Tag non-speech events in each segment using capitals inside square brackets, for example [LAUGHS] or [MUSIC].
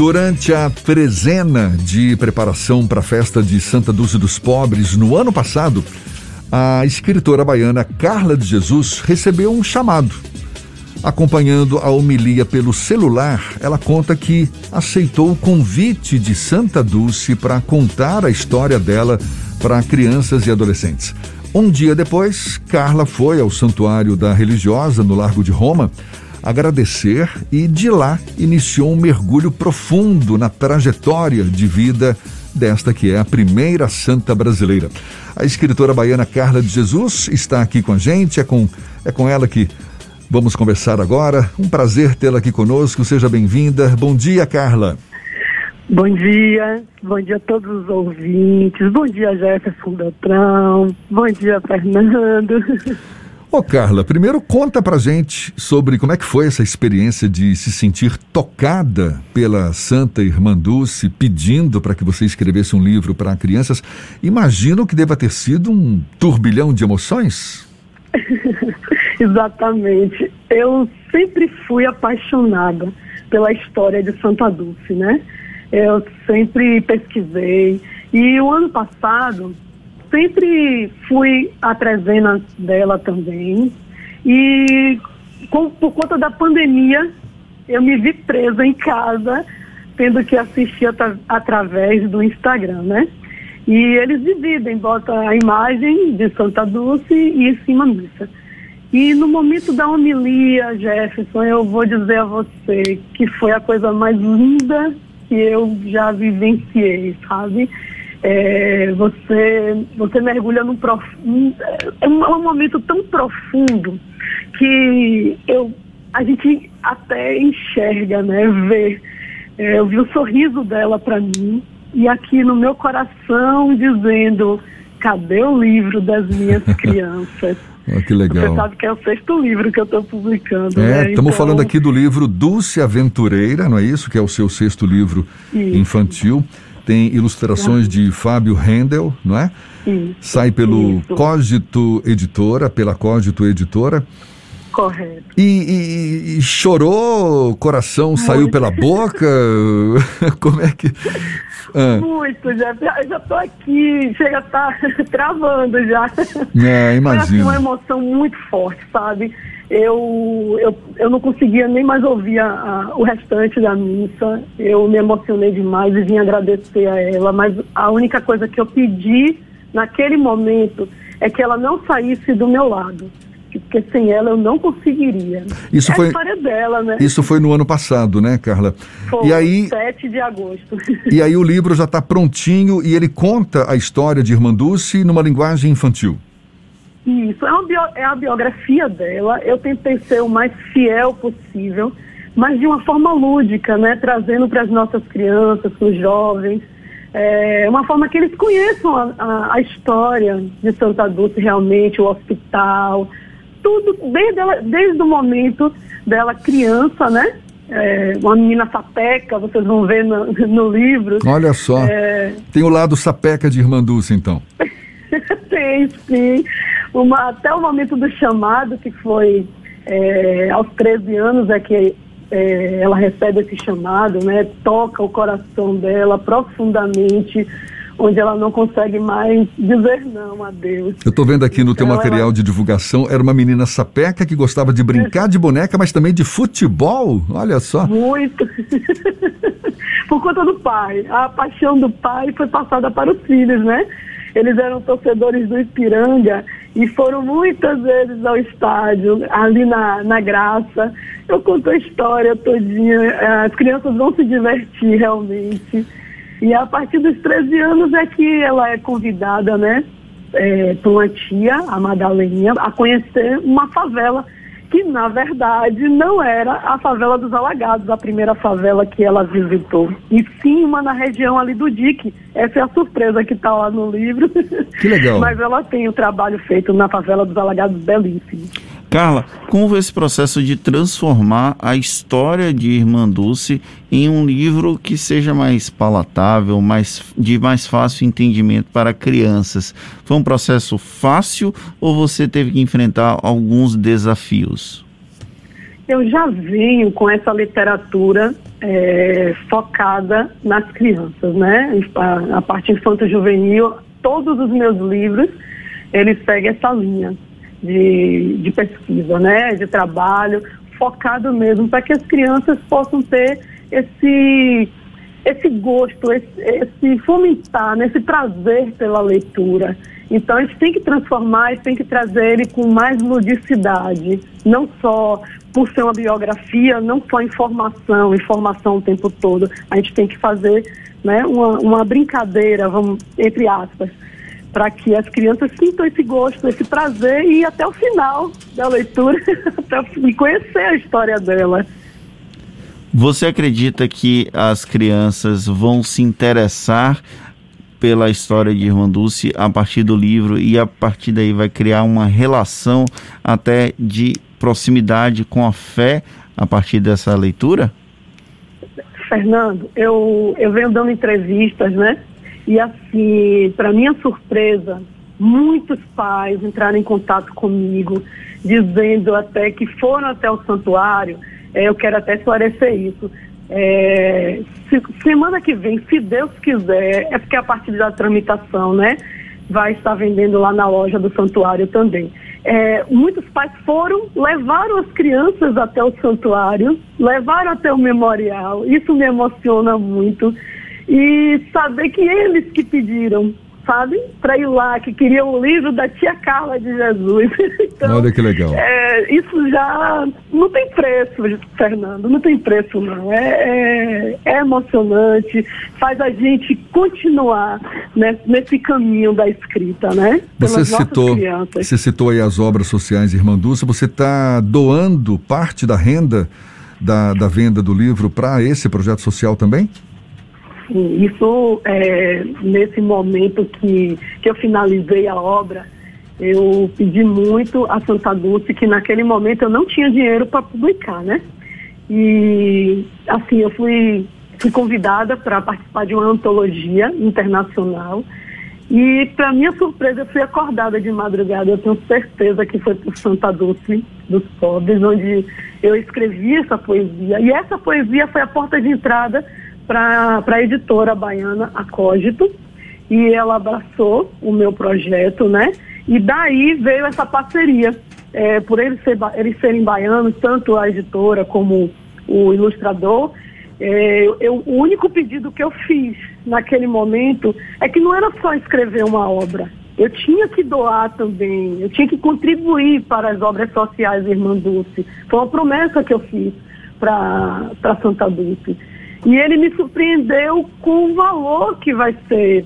Durante a trezena de preparação para a festa de Santa Dulce dos Pobres no ano passado, a escritora baiana Carla de Jesus recebeu um chamado. Acompanhando a homilia pelo celular, ela conta que aceitou o convite de Santa Dulce para contar a história dela para crianças e adolescentes. Um dia depois, Carla foi ao santuário da religiosa no Largo de Roma agradecer e de lá iniciou um mergulho profundo na trajetória de vida desta que é a primeira santa brasileira. A escritora baiana Carla de Jesus está aqui com a gente, é com, é com ela que vamos conversar agora. Um prazer tê-la aqui conosco, seja bem-vinda. Bom dia, Carla. Bom dia, bom dia a todos os ouvintes, bom dia Jefferson Beltrão, bom dia Fernando. [LAUGHS] Ô Carla, primeiro conta pra gente sobre como é que foi essa experiência de se sentir tocada pela Santa Irmã Dulce pedindo para que você escrevesse um livro para crianças. Imagino que deva ter sido um turbilhão de emoções. [LAUGHS] Exatamente. Eu sempre fui apaixonada pela história de Santa Dulce, né? Eu sempre pesquisei. E o ano passado, sempre fui a trezena dela também. E com, por conta da pandemia, eu me vi presa em casa, tendo que assistir atra, através do Instagram, né? E eles dividem, botam a imagem de Santa Dulce e em cima missa. E no momento da homilia, Jefferson, eu vou dizer a você que foi a coisa mais linda que eu já vivenciei, sabe? É, você, você mergulha num profundo. É um, é um momento tão profundo que eu, a gente até enxerga, né? Vê. É, eu vi o sorriso dela para mim e aqui no meu coração dizendo: cadê o livro das minhas [LAUGHS] crianças? Ah, que legal. Você sabe que é o sexto livro que eu estou publicando. É, né? estamos então... falando aqui do livro Dulce Aventureira, não é isso? Que é o seu sexto livro isso. infantil. Tem ilustrações de Fábio Rendel, não é? Isso. Sai pelo Isso. Cógito Editora, pela Cógito Editora. Correto. E, e, e chorou, coração saiu Muito. pela boca? [LAUGHS] Como é que. Ah, Muito, já, já, tô aqui, chega a estar [LAUGHS] travando já. é, Foi assim, imagino. uma emoção muito forte, sabe? Eu, eu, eu não conseguia nem mais ouvir a, a- o restante da missa. Eu me emocionei demais e vim agradecer a ela. Mas a única coisa que eu pedi naquele momento é que ela não saísse do meu lado. Porque sem ela eu não conseguiria. Isso é foi- a história dela, né? Isso foi no ano passado, né, Carla? Foi E aí, 7 de agosto. e [LAUGHS] aí o livro já está prontinho e ele conta a história de Irmã Dulce numa linguagem infantil. Isso, é, uma bio- é a biografia dela. Eu tentei ser o mais fiel possível, mas de uma forma lúdica, né? Trazendo para as nossas crianças, para os jovens, é, uma forma que eles conheçam a, a- a história de Santa Dulce realmente, o hospital, tudo, desde, ela, desde o momento dela criança, né? É, uma menina sapeca, vocês vão ver no, no livro. Olha só. É, Tem o lado sapeca de Irmã Dulce, então. [LAUGHS] Tem, sim. Uma, até o momento do chamado, que foi é, aos 13 anos, é que é, ela recebe esse chamado, né? Toca o coração dela profundamente, onde ela não consegue mais dizer não a Deus. Eu estou vendo aqui no teu Então, material ela- de divulgação, era uma menina sapeca que gostava de brincar de boneca, mas também de futebol. Olha só. Muito. [LAUGHS] Por conta do pai. A paixão do pai foi passada para os filhos, né? Eles eram torcedores do Ipiranga e foram muitas vezes ao estádio, ali na, na Graça. Eu conto a história todinha. As crianças vão se divertir realmente. E a partir dos 13 anos é que ela é convidada, né? é, por uma tia, a Madaleninha, a conhecer uma favela que, na verdade, não era a favela dos Alagados, a primeira favela que ela visitou. E sim uma na região ali do Dique. Essa é a surpresa que está lá no livro. Que legal. [LAUGHS] Mas ela tem o trabalho feito na favela dos Alagados belíssimo. Carla, como foi esse processo de transformar a história de Irmã Dulce em um livro que seja mais palatável, mais, de mais fácil entendimento para crianças? Foi um processo fácil ou você teve que enfrentar alguns desafios? eu já venho com essa literatura é, focada nas crianças, né? A, a parte infanto-juvenil, todos os meus livros, eles seguem essa linha de, de pesquisa, né? De trabalho, focado mesmo para que as crianças possam ter esse esse gosto, esse, esse fomentar, né, esse prazer pela leitura. Então a gente tem que transformar e tem que trazer ele com mais ludicidade, não só por ser uma biografia, não só informação, informação o tempo todo. A gente tem que fazer né, uma, uma brincadeira, vamos, entre aspas, para que as crianças sintam esse gosto, esse prazer e até o final da leitura, [LAUGHS] até conhecer a história dela. Você acredita que as crianças vão se interessar pela história de Irmã Dulce a partir do livro e a partir daí vai criar uma relação até de proximidade com a fé a partir dessa leitura? Fernando, eu, eu venho dando entrevistas, né? E assim, para minha surpresa, muitos pais entraram em contato comigo, dizendo até que foram até o santuário é, eu quero até esclarecer isso. É, se, semana que vem, se Deus quiser, é porque a partir da tramitação, né, vai estar vendendo lá na loja do santuário também. É, muitos pais foram, levaram as crianças até o santuário, levaram até o memorial. Isso me emociona muito. E saber que eles que pediram sabe? Para ir lá, que queria o livro da tia Carla de Jesus. [LAUGHS] então, Olha que legal. É, isso já não tem preço, Fernando, não tem preço não. É, é, é emocionante, faz a gente continuar né, nesse caminho da escrita, né? Você citou, você citou aí as obras sociais Irmã Dulce, você está doando parte da renda da, da venda do livro para esse projeto social também? Sim, isso, é, nesse momento que, que eu finalizei a obra, eu pedi muito a Santa Dulce, que naquele momento eu não tinha dinheiro para publicar, né? E, assim, eu fui, fui convidada para participar de uma antologia internacional. E, para minha surpresa, eu fui acordada de madrugada. Eu tenho certeza que foi por Santa Dulce dos Pobres, onde eu escrevi essa poesia. E essa poesia foi a porta de entrada para a editora baiana Acógito e ela abraçou o meu projeto, né? E daí veio essa parceria. É, por eles, ser, eles serem baianos, tanto a editora como o ilustrador, é, eu, o único pedido que eu fiz naquele momento é que não era só escrever uma obra. Eu tinha que doar também, eu tinha que contribuir para as obras sociais Irmã Dulce. Foi uma promessa que eu fiz para Santa Dulce. E ele me surpreendeu com o valor que vai ser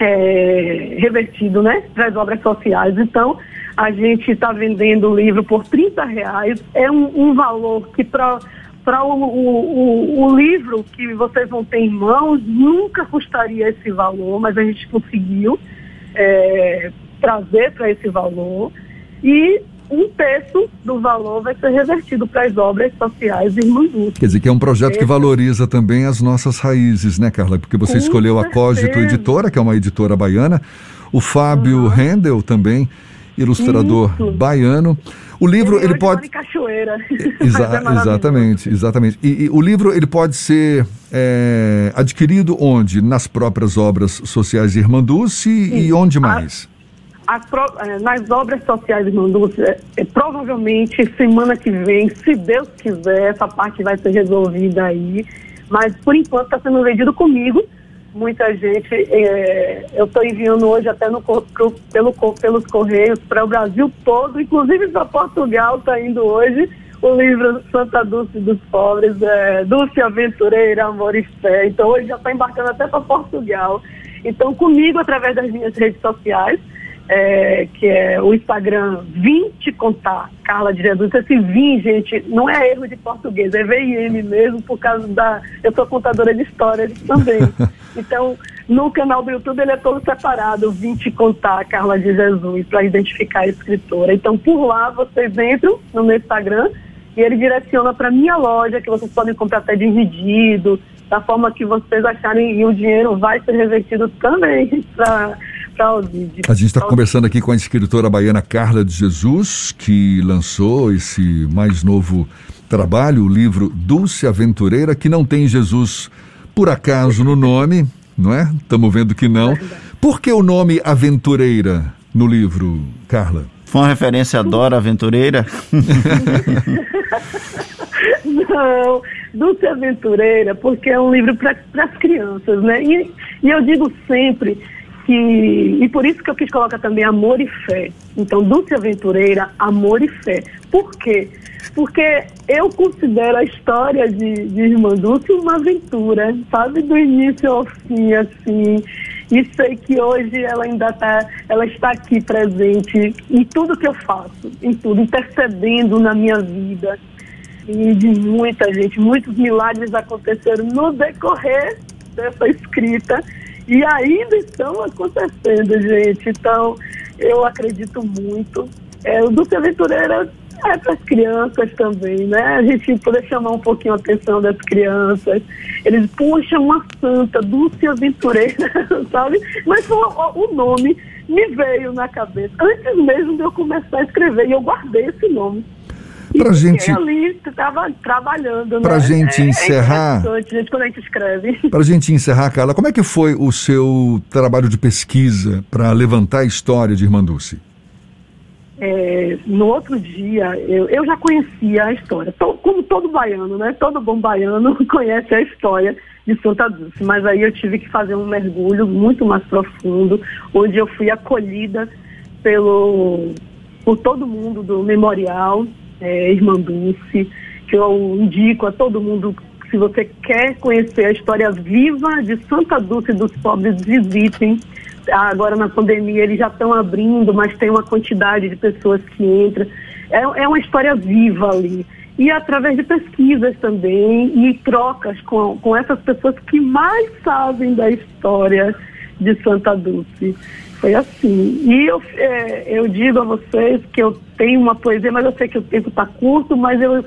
é, revertido né, para as obras sociais. Então, a gente está vendendo o livro por 30 reais. É um, um valor que para para o, o, o, livro que vocês vão ter em mãos nunca custaria esse valor, mas a gente conseguiu é, trazer para esse valor. E um terço do valor vai ser revertido para as obras sociais Irmã Dulce. Quer dizer, que é um projeto que valoriza também as nossas raízes, né, Carla? Porque você Com escolheu certeza. a Cogito Editora, que é uma editora baiana, o Fábio uhum. Rendel também, ilustrador Isso. baiano. O livro ele, ele pode Cachoeira. [LAUGHS] Exa [LAUGHS] é exatamente, exatamente. E, e, o livro ele pode ser é, adquirido onde? Nas próprias obras sociais Irmã Dulce e onde mais? Eh, nas obras sociais de Mandúcia, é, é, provavelmente semana que vem, se Deus quiser, essa parte vai ser resolvida aí. Mas por enquanto está sendo vendido comigo. Muita gente, é, eu estou enviando hoje até no, pro, pelo, pelos Correios para o Brasil todo, inclusive para Portugal está indo hoje o livro Santa Dulce dos Pobres, é, Dulce Aventureira, Amor e Fé. Então hoje já está embarcando até para Portugal. Então comigo através das minhas redes sociais é, que é o Instagram Vim Te Contar, Carla de Jesus. Esse Vim, gente, não é erro de português, é VIM mesmo, por causa da. Eu sou contadora de histórias também. [LAUGHS] então, no canal do YouTube ele é todo separado, Vim Te Contar, Carla de Jesus, para identificar a escritora. Então, por lá vocês entram no meu Instagram e ele direciona para minha loja, que vocês podem comprar até dividido, da forma que vocês acharem, e o dinheiro vai ser revertido também para a gente está conversando aqui com a escritora baiana Carla de Jesus, que lançou esse mais novo trabalho, o livro Dulce Aventureira, que não tem Jesus por acaso no nome, não é? Estamos vendo que não. Por que o nome Aventureira no livro, Carla? Foi uma referência a Dora Aventureira? não, Dulce Aventureira, porque é um livro para as crianças, né? E, e eu digo sempre que, e por isso que eu quis colocar também amor e fé. Então, Dulce Aventureira, amor e fé. Por quê? Porque eu considero a história de, de Irmã Dulce uma aventura, sabe? Do início ao fim, assim. E sei que hoje ela ainda está, ela está aqui presente em tudo que eu faço, em tudo, intercedendo na minha vida. E de muita gente, muitos milagres aconteceram no decorrer dessa escrita e ainda estão acontecendo, gente. Então, eu acredito muito. É, o Dulce Aventureira é para as crianças também, né? A gente poder chamar um pouquinho a atenção das crianças. Eles puxam uma santa, Dulce Aventureira, [LAUGHS] sabe? Mas o, o nome me veio na cabeça, antes mesmo de eu começar a escrever, e eu guardei esse nome. Pra gente. ali estava trabalhando, Pra né? gente É- encerrar. É gente, quando a gente escreve. Para gente encerrar, Carla, como é que foi o seu trabalho de pesquisa para levantar a história de Irmã Dulce? É, no outro dia, eu, eu já conhecia a história. To- como todo baiano, né? Todo bom baiano [LAUGHS] conhece a história de Santa Dulce. Mas aí eu tive que fazer um mergulho muito mais profundo, onde eu fui acolhida pelo, por todo mundo do memorial é, Irmã Dulce, que eu indico a todo mundo, se você quer conhecer a história viva de Santa Dulce dos pobres, visitem. Agora na pandemia eles já estão abrindo, mas tem uma quantidade de pessoas que entram. É, é uma história viva ali. E através de pesquisas também e trocas com, com essas pessoas que mais sabem da história de Santa Dulce. Foi assim. E eu, é, eu digo a vocês que eu tenho uma poesia, mas eu sei que o tempo está curto, mas eu,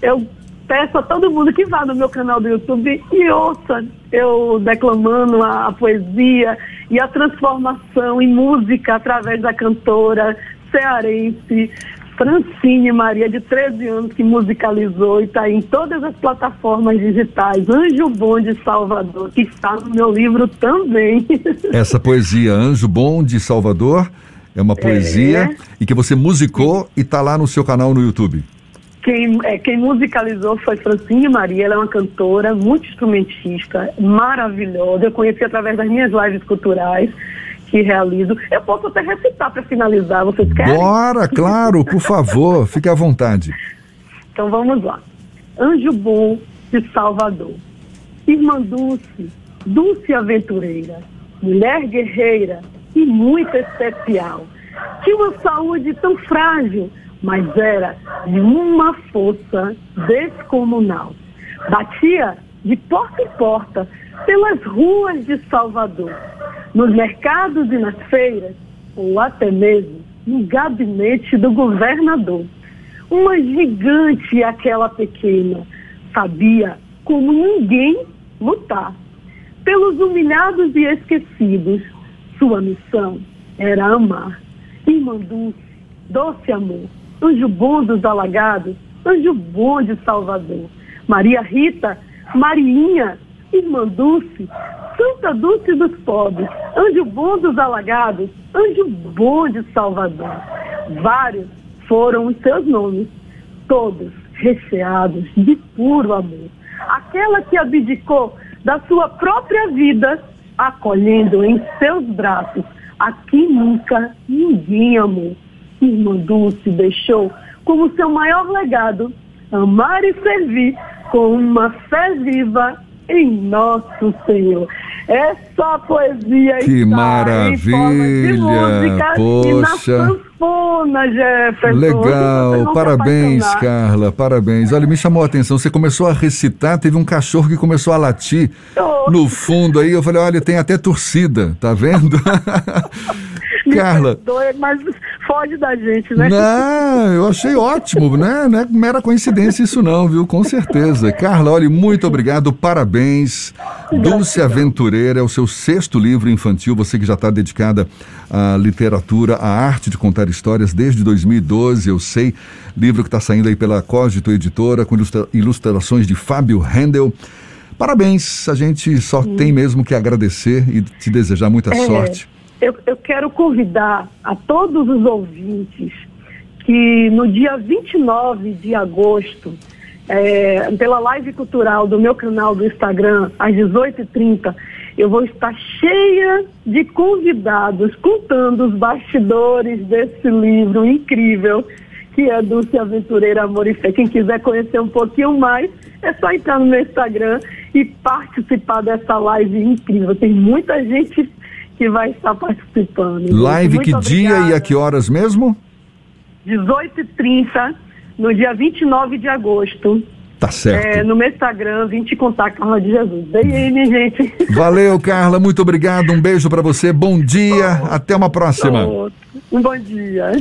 eu peço a todo mundo que vá no meu canal do YouTube e ouça eu declamando a, a poesia e a transformação em música através da cantora cearense Francine Maria, de 13 anos, que musicalizou e está em todas as plataformas digitais. Anjo Bom de Salvador, que está no meu livro também. [LAUGHS] Essa poesia Anjo Bom de Salvador é uma poesia e que você musicou e está lá no seu canal no YouTube. Quem, é, quem musicalizou foi Francine Maria, ela é uma cantora, muito instrumentista, maravilhosa. Eu conheci através das minhas lives culturais que realizo. Eu posso até recitar para finalizar, vocês querem? Bora, claro, por favor, [LAUGHS] fique à vontade. Então vamos lá. Anjo bom de Salvador. Irmã Dulce, Dulce aventureira, mulher guerreira e muito especial. Tinha uma saúde tão frágil, mas era de uma força descomunal. Batia de porta em porta pelas ruas de Salvador, nos mercados e nas feiras, ou até mesmo no gabinete do governador. Uma gigante aquela pequena, sabia como ninguém lutar. Pelos humilhados e esquecidos, sua missão era amar. Irmã Dulce, doce amor, anjo bom dos alagados, anjo bom de Salvador. Maria Rita, Mariinha, Irmã Dulce, Santa Dulce dos pobres, anjo bom dos alagados, anjo bom de Salvador. Vários foram os seus nomes, todos recheados de puro amor. Aquela que abdicou da sua própria vida, acolhendo em seus braços a que nunca ninguém amou. Irmã Dulce deixou como seu maior legado amar e servir com uma fé viva em nosso Senhor. Essa poesia Que está maravilha! em forma de música e na Poxa! sanfona, Jefferson. Legal, parabéns. Carla, parabéns. Olha, me chamou a atenção, você começou a recitar, teve um cachorro que começou a latir Oh. no fundo aí, eu falei, olha, tem até torcida, tá vendo? [LAUGHS] Carla, [LAUGHS] perdoe, mas foge da gente, né? não, eu achei ótimo, né? Não é mera coincidência isso não, viu? Com certeza. Carla, olha, muito obrigado, parabéns. Dulce Aventureira é o seu sexto livro infantil, você que já está dedicada à literatura, à arte de contar histórias desde 2012, eu sei. Livro que está saindo aí pela Cogito Editora, com ilustra ilustrações de Fábio Handel. Parabéns, a gente só hum. tem mesmo que agradecer e te desejar muita é, sorte. Eu, eu quero convidar a todos os ouvintes que no dia 29 de agosto é, pela live cultural do meu canal do Instagram, às 18h30, eu vou estar cheia de convidados contando os bastidores desse livro incrível que é Dulce Aventureira Amor e Fé. Quem quiser conhecer um pouquinho mais, é só entrar no meu Instagram e participar dessa live incrível. Tem muita gente que vai estar participando. Live que dia e a que horas mesmo? 18h30 no dia 29 de agosto. Tá certo. É, no meu Instagram, vim te contar, Carla de Jesus. Bem aí, minha gente. Valeu, Carla. Muito obrigado. Um beijo para você. Bom dia. Até uma próxima. Um bom dia.